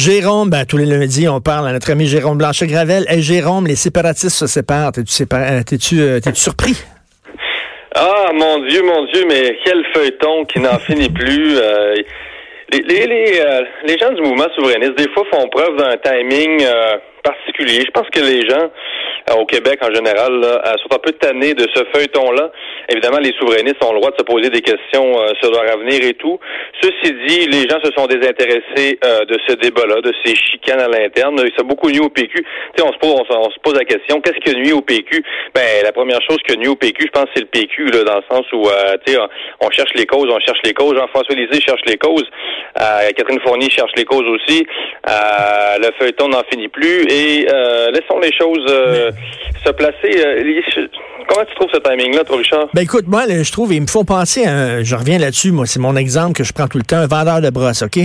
Jérôme, ben, tous les lundis, on parle à notre ami Jérôme Blanchet-Gravel. Hey, Jérôme, les séparatistes se séparent. T'es-tu euh, euh, surpris? Ah, mon Dieu, mon Dieu, mais quel feuilleton qui n'en finit plus. Euh, les, les, les, les, gens du mouvement souverainiste, des fois, font preuve d'un timing particulier. Je pense que les gens au Québec en général là, sont un peu tannés de ce feuilleton-là. Évidemment, les souverainistes ont le droit de se poser des questions euh, sur leur avenir et tout. Ceci dit, les gens se sont désintéressés euh, de ce débat-là, de ces chicanes à l'interne. Ça a beaucoup nuit au PQ. sais, on se pose, on, se pose la question, qu'est-ce qui nuit au PQ? Ben, la première chose qui nuit au PQ, je pense, c'est le PQ, là, dans le sens où, euh, sais, on, cherche les causes, on cherche les causes. Jean-François Lisée cherche les causes. Catherine Fournier cherche les causes aussi. le feuilleton n'en finit plus. Et laissons les choses se placer. comment tu trouves ce timing-là, toi, Richard? Ben écoute, moi, je trouve, ils me font penser, je reviens là-dessus, moi, c'est mon exemple que je prends tout le temps, un vendeur de brosses, OK?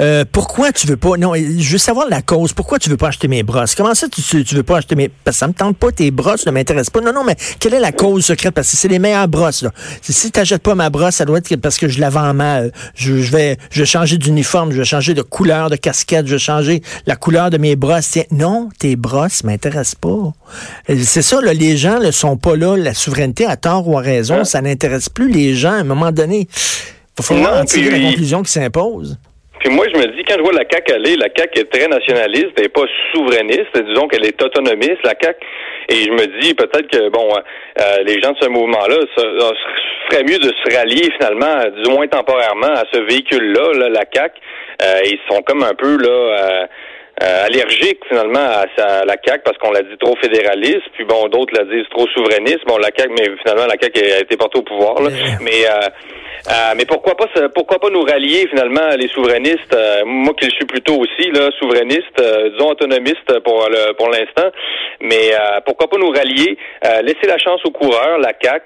Euh, pourquoi tu veux pas, non, je veux savoir la cause, pourquoi tu veux pas acheter mes brosses? Comment ça, tu, tu veux pas acheter mes, parce que ça me tente pas, tes brosses ne m'intéressent pas. Non, non, mais quelle est la cause secrète? Parce que c'est les meilleures brosses, là. Si t'achètes pas ma brosse, ça doit être parce que je la vends mal. Je, vais, je vais changer d'uniforme, je vais changer de couleur de casquette, je vais changer la couleur de mes brosses. Tiens, non, tes brosses m'intéressent pas. Euh, c'est ça, là, les gens ne sont pas là, la souveraineté à tort ou à raison, ça n'intéresse plus les gens. À un moment donné, il faut en tirer la conclusion qui s'impose. Puis moi, je me dis, quand je vois la CAQ aller, la CAQ est très nationaliste, elle n'est pas souverainiste, disons qu'elle est autonomiste, la CAQ. Et je me dis, peut-être que, bon, euh, les gens de ce mouvement-là, ça, ferait mieux de se rallier, finalement, du moins temporairement, à ce véhicule-là, la CAQ. Euh, ils sont comme un peu, là... Euh, euh, allergique finalement à, la CAQ parce qu'on l'a dit trop fédéraliste, puis bon, d'autres la disent trop souverainiste. Bon, la CAQ, mais finalement la CAQ a été portée au pouvoir. Là. Mais euh, euh, mais pourquoi pas pourquoi pas nous rallier finalement les souverainistes moi qui le suis plutôt aussi là souverainiste disons autonomiste pour le pour l'instant mais pourquoi pas nous rallier laisser la chance aux coureurs la CAC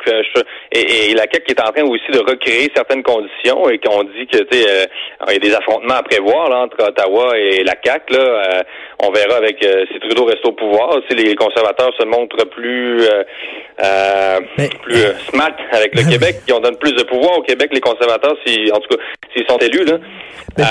et, la CAC qui est en train aussi de recréer certaines conditions et qu'on dit que tu sais il y a des affrontements à prévoir là, entre Ottawa et la CAC là euh, on verra avec euh, si Trudeau reste au pouvoir, si les conservateurs se montrent plus euh, plus smart avec le Québec, qui on donne plus de pouvoir au Québec, les conservateurs, si en tout cas s'ils sont élus là. Mais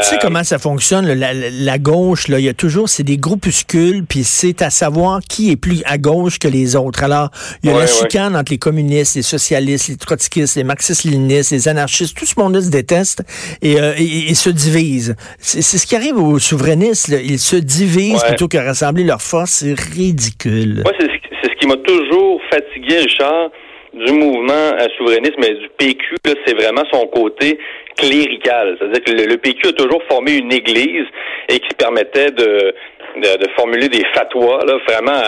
tu, sais comment ça fonctionne la, gauche là, il y a toujours c'est des groupuscules, puis c'est à savoir qui est plus à gauche que les autres. Alors il y a la chicane entre les communistes, les socialistes, les trotskistes, les marxistes-léninistes, les anarchistes, tout ce monde-là se déteste et, et se divise. C'est ce qui arrive aux souverainistes ils se divisent plutôt que rassembler leurs forces. C'est ridicule. Moi, c'est ce qui m'a toujours fatigué, Richard, du mouvement euh, souverainiste, mais du PQ, c'est vraiment son côté C'est-à-dire que le, PQ a toujours formé une église et qui permettait de, de, formuler des fatwas, là, vraiment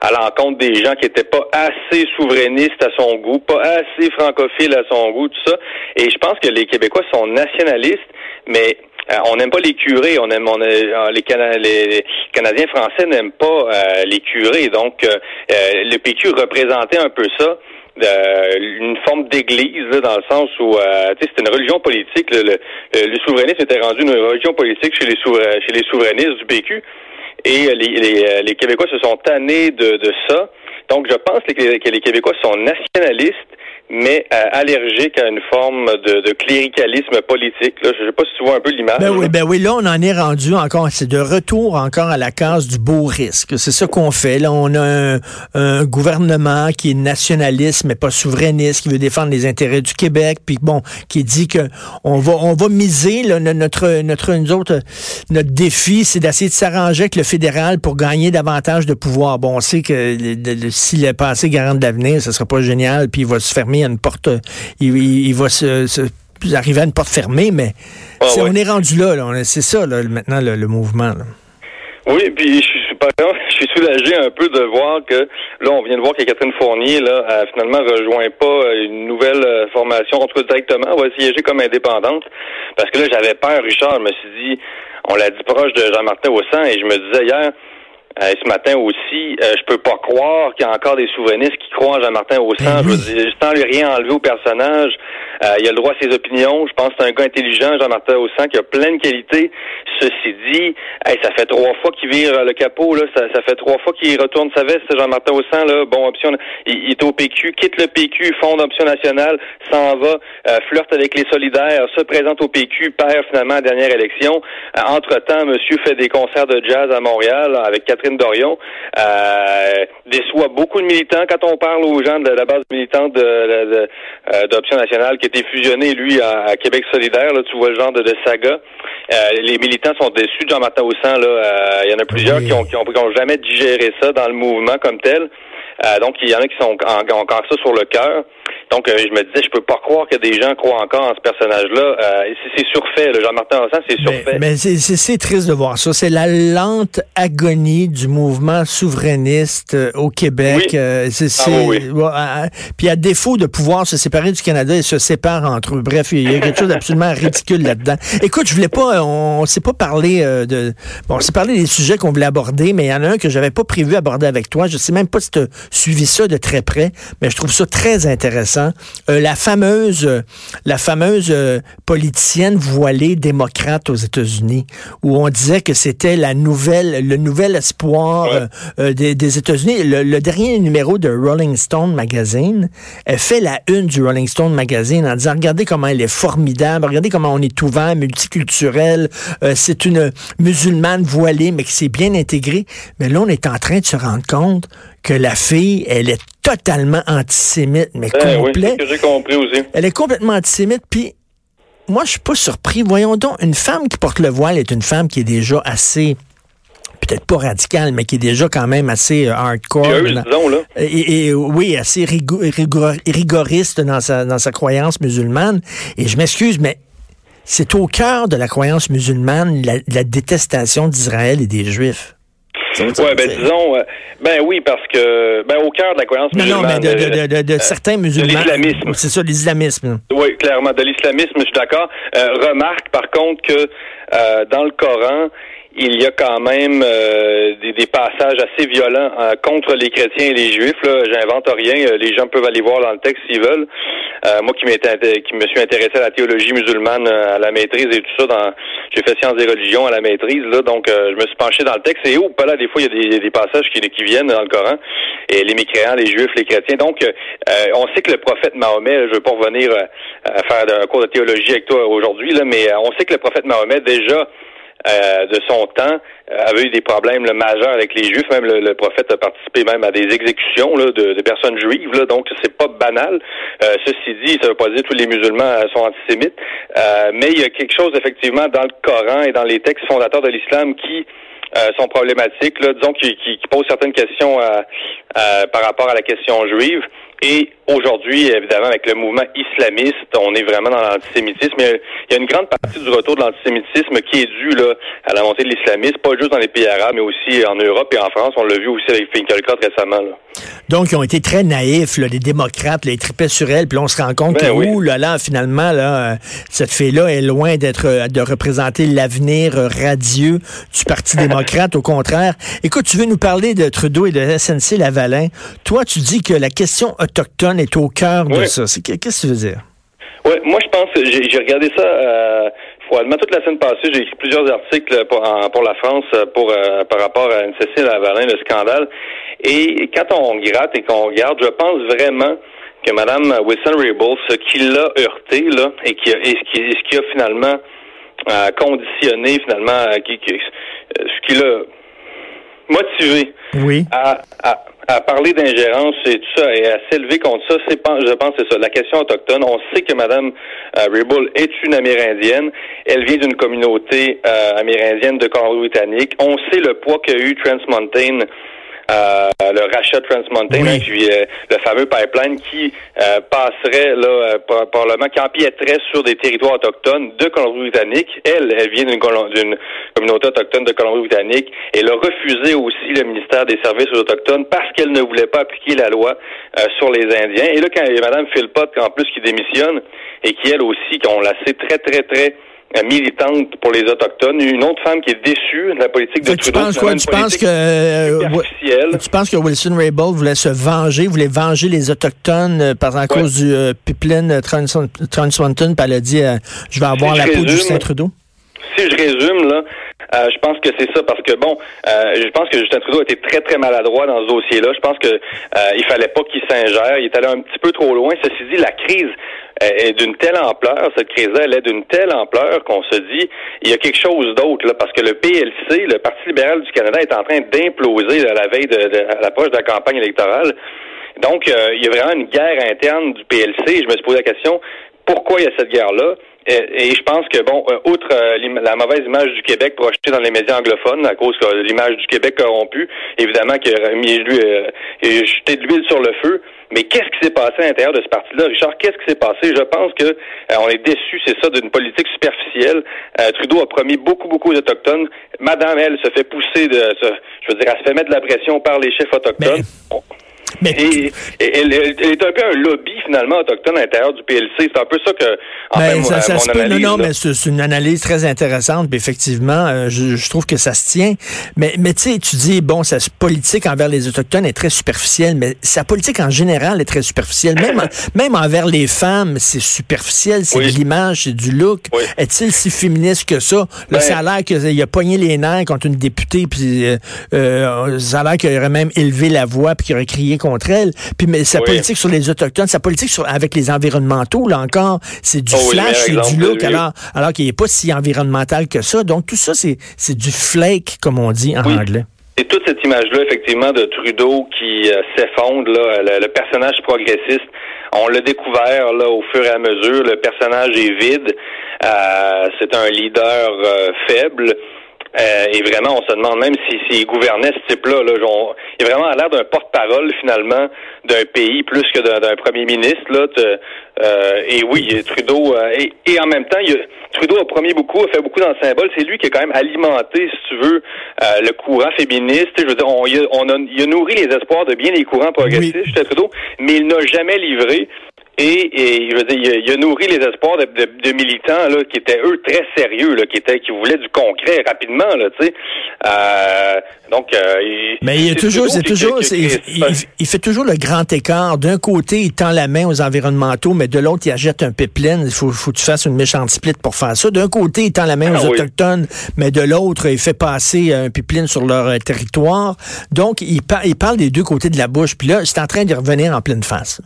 à, l'encontre des gens qui n'étaient pas assez souverainistes à son goût, pas assez francophiles à son goût, tout ça. Et je pense que les Québécois sont nationalistes, mais euh, on n'aime pas les curés, on aime on euh, les, les, Canadiens français n'aiment pas euh, les curés. Donc le PQ représentait un peu ça. Une forme d'église dans le sens où c'est une religion politique. Le, souverainisme était rendu une religion politique chez les, chez les souverainistes du PQ. Et les, les, Québécois se sont tannés de, de ça. Donc, je pense que que les Québécois sont nationalistes mais euh, allergique à une forme de, cléricalisme politique. Là. Je ne sais pas si tu vois un peu l'image. Ben oui, ben oui, là, on en est rendu encore, c'est de retour encore à la case du beau risque. C'est ça qu'on fait. Là, on a un, gouvernement qui est nationaliste, mais pas souverainiste, qui veut défendre les intérêts du Québec, puis bon, qui dit que on va, on va miser là, notre, notre, nous autres, notre défi, c'est d'essayer de s'arranger avec le fédéral pour gagner davantage de pouvoir. Bon, on sait que si le passé garante l'avenir, ce sera pas génial, puis il va se fermer à une porte, il, va se, arriver à une porte fermée, mais ah on est rendu là, c'est ça maintenant le, mouvement. Oui, puis je suis je suis soulagé un peu de voir que là, on vient de voir que Catherine Fournier là, a finalement rejoint pas une nouvelle euh, formation, en tout cas directement, elle va siéger comme indépendante. Parce que là, j'avais peur, Richard, je me suis dit, on l'a dit proche de Jean-Martin Haussan, et je me disais hier, Euh, ce matin aussi, euh, je peux pas croire qu'il y a encore des souverainistes qui croient en Jean-Martin Haussan. Ben Je veux sans lui rien enlever au personnage, euh, il a le droit à ses opinions. Je pense que c'est un gars intelligent, Jean-Martin Haussan, qui a plein de qualités. Ceci dit, hey, ça fait trois fois qu'il vire le capot, là. Ça, ça fait trois fois qu'il retourne sa veste, Jean-Martin Haussan, là. Bon, option, il, il, est au PQ, quitte le PQ, fonde Option nationale, s'en va, euh, flirte avec les solidaires, se présente au PQ, perd finalement la dernière élection. Euh, entre-temps, monsieur fait des concerts de jazz à Montréal avec Catherine Dorion. Euh, déçoit beaucoup de militants quand on parle aux gens de la base militante d'Option nationale qui a été fusionnée, lui, à, à Québec solidaire. Là, tu vois le genre de, saga. Euh, les militants sont déçus de Jean-Martin Haussan. Là, il y en a plusieurs oui. qui, ont, qui, ont, qui ont jamais digéré ça dans le mouvement comme tel. Euh, donc, il y en a qui sont ont encore ça sur le cœur. Donc, euh, je me disais, je peux pas croire que des gens croient encore en ce personnage-là. Euh, c'est surfait, Jean-Martin Vincent, c'est surfait. Mais, mais c'est triste de voir ça. C'est la lente agonie du mouvement souverainiste euh, au Québec. Oui. Euh, c'est, ah, oui. Puis à défaut de pouvoir se séparer du Canada, ils se séparent entre eux. Bref, il y a quelque chose d'absolument ridicule là-dedans. Écoute, je voulais pas, on, on s'est pas parlé de, bon, on s'est parlé des sujets qu'on voulait aborder, mais il y en a un que j'avais pas prévu aborder avec toi. Je sais même pas si tu as suivi ça de très près, mais je trouve ça très intéressant. Euh, la fameuse, euh, la fameuse euh, politicienne voilée démocrate aux États-Unis, où on disait que c'était la nouvelle, le nouvel espoir ouais. euh, des, des États-Unis. Le, le, dernier numéro de Rolling Stone magazine elle fait la une du Rolling Stone magazine en disant regardez comment elle est formidable, regardez comment on est ouvert, multiculturel. c'est une musulmane voilée, mais qui s'est bien intégrée. Mais là, on est en train de se rendre compte que la fille, elle est totalement antisémite, mais ben complet. Oui, compris aussi. Elle est complètement antisémite, puis moi, je suis pas surpris. Voyons donc, une femme qui porte le voile est une femme qui est déjà assez peut-être pas radicale, mais qui est déjà quand même assez euh, hardcore. Pieuse, dans, disons, là. Et, et, oui, assez rigor, rigor, rigoriste dans sa, dans sa croyance musulmane. Et je m'excuse, mais c'est au cœur de la croyance musulmane la, la détestation d'Israël et des Juifs. Oui, ben disons, euh, ben oui, parce que, ben au cœur de la croyance non, musulmane. Non, mais de, de, de, de euh, certains musulmans. De l'islamisme. C'est ça, l'islamisme. Oui, clairement, de l'islamisme, je suis d'accord. Euh, remarque, par contre, que euh, dans le Coran, il y a quand même euh, des, des, passages assez violents euh, contre les chrétiens et les juifs. Là, j'invente rien. Les gens peuvent aller voir dans le texte s'ils veulent. Euh, moi qui, qui me suis intéressé à la théologie musulmane à la maîtrise et tout ça, dans, j'ai fait sciences des religions à la maîtrise. Là, donc je me suis penché dans le texte. Et oh, pas là, des fois il y a des, des passages qui, qui, viennent dans le Coran. Et les mécréants, les juifs, les chrétiens. Donc on sait que le prophète Mahomet, je veux pas revenir faire un cours de théologie avec toi aujourd'hui, là, mais on sait que le prophète Mahomet déjà euh, de son temps euh, avait eu des problèmes majeurs avec les Juifs. Même le, prophète a participé même à des exécutions de, personnes juives. Là, donc c'est pas banal. Euh, ceci dit, ça veut pas dire que tous les musulmans sont antisémites, mais il y a quelque chose effectivement dans le Coran et dans les textes fondateurs de l'islam qui euh, sont problématiques, là, disons, qui, qui, qui, posent certaines questions à, par rapport à la question juive. Et aujourd'hui, évidemment, avec le mouvement islamiste, on est vraiment dans l'antisémitisme. Il y a une grande partie du retour de l'antisémitisme qui est due là, à la montée de l'islamisme, pas juste dans les pays arabes, mais aussi en Europe et en France. On l'a vu aussi avec Finkielkraut récemment. Là. Donc, ils ont été très naïfs, là, les démocrates, les tripaient sur elle, puis on se rend compte ben que, oui. ouh là là, finalement, là, cette fille-là est loin d'être, de représenter l'avenir radieux du Parti démocrate. Au contraire, écoute, tu veux nous parler de Trudeau et de SNC Lavalin. Toi, tu dis que la question autochtone est au cœur de ça. Qu'est-ce que tu veux dire? Oui, moi je pense, j'ai regardé ça euh, froidement toute la semaine passée. J'ai écrit plusieurs articles pour, en, pour la France pour euh, par rapport à Cécile Lavalin, le scandale. Et quand on gratte et qu'on regarde, je pense vraiment que Mme Wilson-Raybould, ce qui l'a heurté là, et, qui a, et ce, qui, ce qui a finalement euh, conditionné finalement, qui, qui, ce qui l'a motivé oui. à, à à parler d'ingérence et tout ça et à s'élever contre ça, c'est je pense c'est ça. La question autochtone, on sait que Mme euh, Raybould est une Amérindienne. Elle vient d'une communauté euh, amérindienne de Colombie-Britannique. On sait le poids qu'a eu Trans Mountain euh, le rachat de Trans Mountain, oui. puis euh, le fameux pipeline qui euh, passerait là par, parlement, qui empiéterait sur des territoires autochtones de Colombie-Britannique. Elle, elle vient d'une communauté autochtone de Colombie-Britannique. Elle a refusé aussi le ministère des Services aux autochtones parce qu'elle ne voulait pas appliquer la loi sur les Indiens. Et là, quand il y a Mme Philpott, en plus, qui démissionne et qui, elle aussi, qu'on la sait très, très, très militante pour les Autochtones, une autre femme qui est déçue de la politique de Trudeau. Tu penses quoi? Tu penses que, tu penses que Wilson Raybould voulait se venger, voulait venger les Autochtones par à cause du pipeline Trans, Swanton, puis elle a dit, je vais avoir la peau du Justin Trudeau? Si je résume, là, euh, je pense que c'est ça parce que bon, euh, je pense que Justin Trudeau a été très très maladroit dans ce dossier-là. Je pense que euh, il fallait pas qu'il s'ingère. Il est allé un petit peu trop loin. Ceci dit, la crise est d'une telle ampleur, cette crise-là, elle est d'une telle ampleur qu'on se dit il y a quelque chose d'autre là, parce que le PLC, le Parti libéral du Canada, est en train d'imploser à la veille de, de à l'approche de la campagne électorale. Donc, il y a vraiment une guerre interne du PLC. Je me suis posé la question pourquoi il y a cette guerre-là et, je pense que, bon, euh, outre euh, la mauvaise image du Québec projetée dans les médias anglophones, à cause de l'image du Québec corrompue, évidemment qu'il a mis lui, euh, jeté de l'huile sur le feu. Mais qu'est-ce qui s'est passé à l'intérieur de ce parti-là, Richard Qu'est-ce qui s'est passé? Je pense que euh, on est déçu, c'est ça, d'une politique superficielle. Trudeau a promis beaucoup, beaucoup d'autochtones. Madame, elle, se fait pousser de, je veux dire, elle se fait mettre de la pression par les chefs autochtones. Et, elle, est un peu un lobby finalement autochtone à l'intérieur du PLC. C'est un peu ça que en ben, ça, ça se peut, non, non, mais c'est une analyse très intéressante. Puis effectivement, euh, je, je, trouve que ça se tient. Mais, mais tu sais, tu dis bon, sa politique envers les autochtones est très superficielle, mais sa politique en général est très superficielle. Même, même envers les femmes, c'est superficiel. C'est de l'image, c'est du look. Est-il si féministe que ça? Là, ben ça a l'air qu'il a pogné les nerfs contre une députée, puis euh, euh ça a l'air qu'il aurait même élevé la voix, puis qu'il aurait crié contre elle. Puis mais sa politique sur les autochtones, sa politique sur, avec les environnementaux, là encore, c'est du oh flash, c'est du look, alors, alors qu'il n'est pas si environnemental que ça. Donc tout ça, c'est, c'est du flake, comme on dit en anglais. Et toute cette image-là, effectivement, de Trudeau qui euh, s'effondre, là, le, personnage progressiste, on l'a découvert là au fur et à mesure. Le personnage est vide. Euh, c'est un leader euh, faible. Euh, et vraiment, on se demande même s'il si, gouvernait ce type-là. Là, il a vraiment l'air d'un porte-parole finalement d'un pays plus que d'un premier ministre. Là, euh, et oui, Trudeau. Euh, et, en même temps, il a, Trudeau a promis beaucoup, a fait beaucoup dans le symbole. C'est lui qui a quand même alimenté, si tu veux, le courant féministe. Je veux dire, on, il, a, on a, il a nourri les espoirs de bien les courants progressistes, oui. Trudeau, mais il n'a jamais livré. Et, et, je veux dire, il a, nourri les espoirs de, de, militants là, qui étaient eux très sérieux, là, qui étaient qui voulaient du concret rapidement, là, tu sais. Euh, donc, euh, mais il est toujours, c'est toujours, il, fait toujours le grand écart. D'un côté, il tend la main aux environnementaux, mais de l'autre, il achète un pipeline. Il faut, faut que tu fasses une méchante split pour faire ça. D'un côté, il tend la main ah aux autochtones, mais de l'autre, il fait passer un pipeline sur leur euh, territoire. Donc, il, il parle des deux côtés de la bouche. Puis là, c'est en train de revenir en pleine face.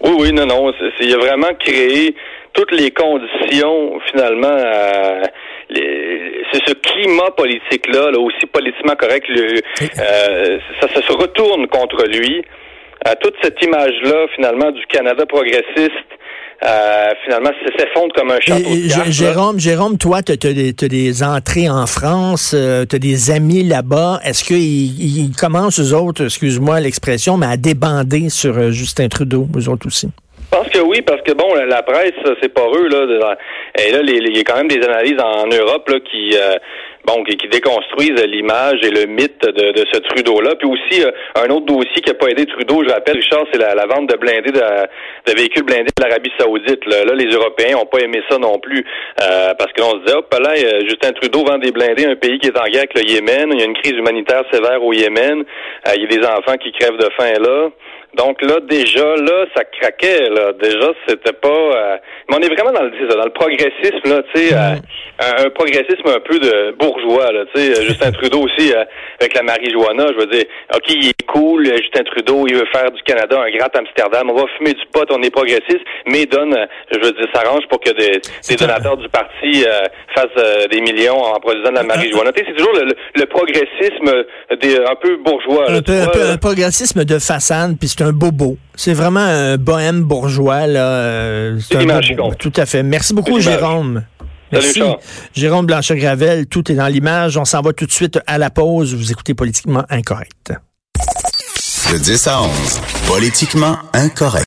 Oui, oui, non, non. Il a vraiment créé toutes les conditions, finalement, euh, c'est ce climat politique-là, là, aussi politiquement correct, le, euh, ça, ça, se retourne contre lui. Euh, toute cette image-là, finalement, du Canada progressiste, euh, finalement, s'effondre comme un château de cartes, Jérôme, Jérôme, toi, tu as, des entrées en France, euh, tu as des amis là-bas. Est-ce qu'ils ils commencent, eux autres, excuse-moi l'expression, mais à débander sur euh, Justin Trudeau, eux autres aussi? Je pense que oui, parce que bon, la, presse, c'est pas eux, là. Et là, il y a quand même des analyses en Europe là, qui bon, qui, déconstruisent l'image et le mythe de, de ce Trudeau-là. Puis aussi, euh, un autre dossier qui n'a pas aidé Trudeau, je rappelle, Richard, c'est la, la, vente de blindés, de, de véhicules blindés de l'Arabie Saoudite. Là. les Européens n'ont pas aimé ça non plus, euh, parce qu'on se disait, hop là, euh, Justin Trudeau vend des blindés à un pays qui est en guerre avec le Yémen. Il y a une crise humanitaire sévère au Yémen. il y a des enfants qui crèvent de faim là. Donc là, déjà, là, ça craquait. Là. Déjà, c'était pas. Euh, mais on est vraiment dans le, dans le progressisme, là, tu sais, euh, un, progressisme un peu de bourgeois, là, tu sais. Justin Trudeau aussi, euh, avec la marijuana, je veux dire, OK, il est cool, Justin Trudeau, il veut faire du Canada un grand Amsterdam, on va fumer du pot, on est progressiste, mais donne, je veux dire, s'arrange pour que des, des donateurs du parti fassent des millions en produisant de la marijuana. Tu sais, c'est toujours le, progressisme des, un peu bourgeois. un, peu, un, progressisme de façade, puis c'est un bobo. C'est vraiment un bohème bourgeois. Là. Euh, c'est un Tout à fait. Merci beaucoup, Jérôme. Merci. Jérôme Blanchet-Gravel, tout est dans l'image. On s'en va tout de suite à la pause. Vous écoutez Politiquement Incorrect. De 10 à 11, Politiquement Incorrect.